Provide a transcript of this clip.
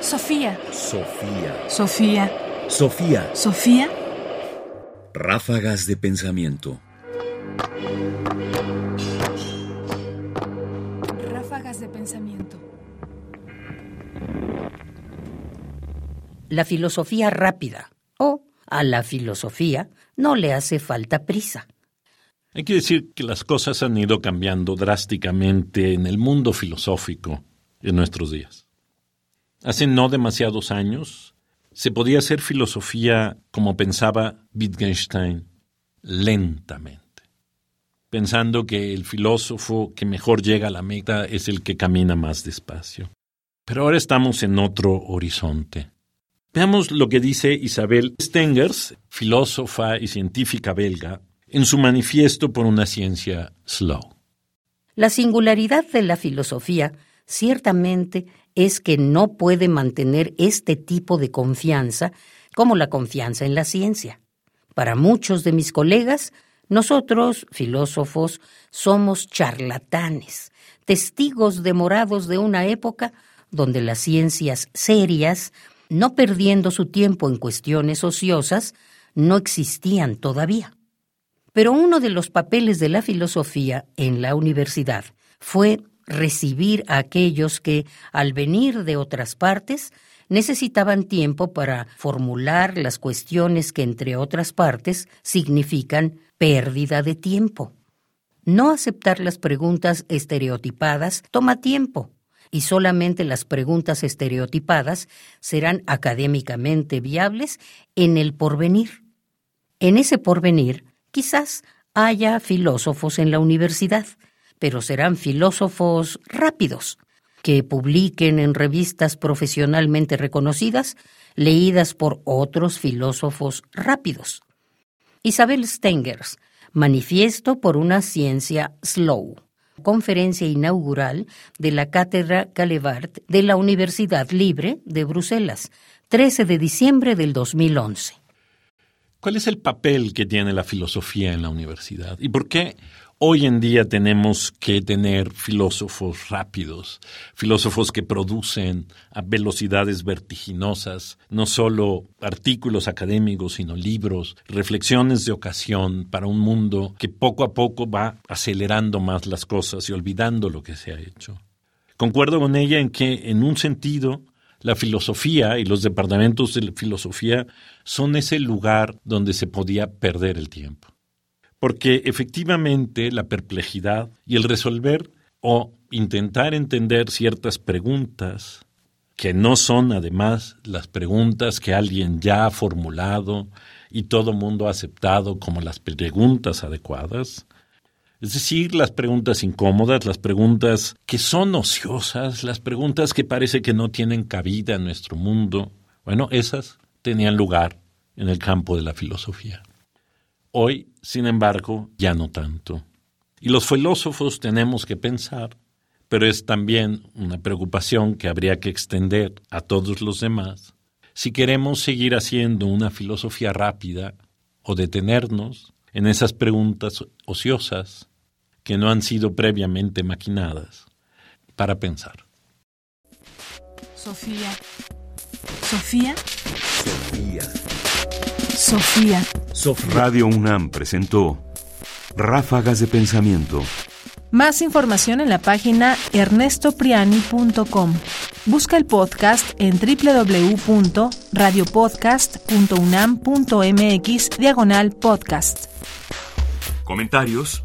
Sofía. Sofía. Sofía. Sofía. Sofía. Ráfagas de pensamiento. Ráfagas de pensamiento. La filosofía rápida o a la filosofía no le hace falta prisa. Hay que decir que las cosas han ido cambiando drásticamente en el mundo filosófico en nuestros días. Hace no demasiados años se podía hacer filosofía como pensaba Wittgenstein, lentamente, pensando que el filósofo que mejor llega a la meta es el que camina más despacio. Pero ahora estamos en otro horizonte. Veamos lo que dice Isabel Stengers, filósofa y científica belga, en su manifiesto por una ciencia slow. La singularidad de la filosofía ciertamente es que no puede mantener este tipo de confianza como la confianza en la ciencia. Para muchos de mis colegas, nosotros, filósofos, somos charlatanes, testigos demorados de una época donde las ciencias serias, no perdiendo su tiempo en cuestiones ociosas, no existían todavía. Pero uno de los papeles de la filosofía en la universidad fue recibir a aquellos que, al venir de otras partes, necesitaban tiempo para formular las cuestiones que, entre otras partes, significan pérdida de tiempo. No aceptar las preguntas estereotipadas toma tiempo, y solamente las preguntas estereotipadas serán académicamente viables en el porvenir. En ese porvenir, quizás haya filósofos en la universidad, pero serán filósofos rápidos, que publiquen en revistas profesionalmente reconocidas, leídas por otros filósofos rápidos. Isabel Stengers, Manifiesto por una ciencia slow. Conferencia inaugural de la Cátedra Calevart de la Universidad Libre de Bruselas, 13 de diciembre del 2011. ¿Cuál es el papel que tiene la filosofía en la universidad? ¿Y por qué Hoy en día tenemos que tener filósofos rápidos, filósofos que producen a velocidades vertiginosas, no solo artículos académicos, sino libros, reflexiones de ocasión para un mundo que poco a poco va acelerando más las cosas y olvidando lo que se ha hecho. Concuerdo con ella en que, en un sentido, la filosofía y los departamentos de filosofía son ese lugar donde se podía perder el tiempo. Porque efectivamente la perplejidad y el resolver o intentar entender ciertas preguntas que no son además las preguntas que alguien ya ha formulado y todo mundo ha aceptado como las preguntas adecuadas, es decir, las preguntas incómodas, las preguntas que son ociosas, las preguntas que parece que no tienen cabida en nuestro mundo, bueno, esas tenían lugar en el campo de la filosofía. Hoy, sin embargo, ya no tanto. Y los filósofos tenemos que pensar, pero es también una preocupación que habría que extender a todos los demás, si queremos seguir haciendo una filosofía rápida o detenernos en esas preguntas ociosas que no han sido previamente maquinadas para pensar. Sofía. Sofía. Sofía. Sofía. Radio UNAM presentó Ráfagas de Pensamiento. Más información en la página ernestopriani.com. Busca el podcast en www.radiopodcast.unam.mx diagonal podcast. Comentarios: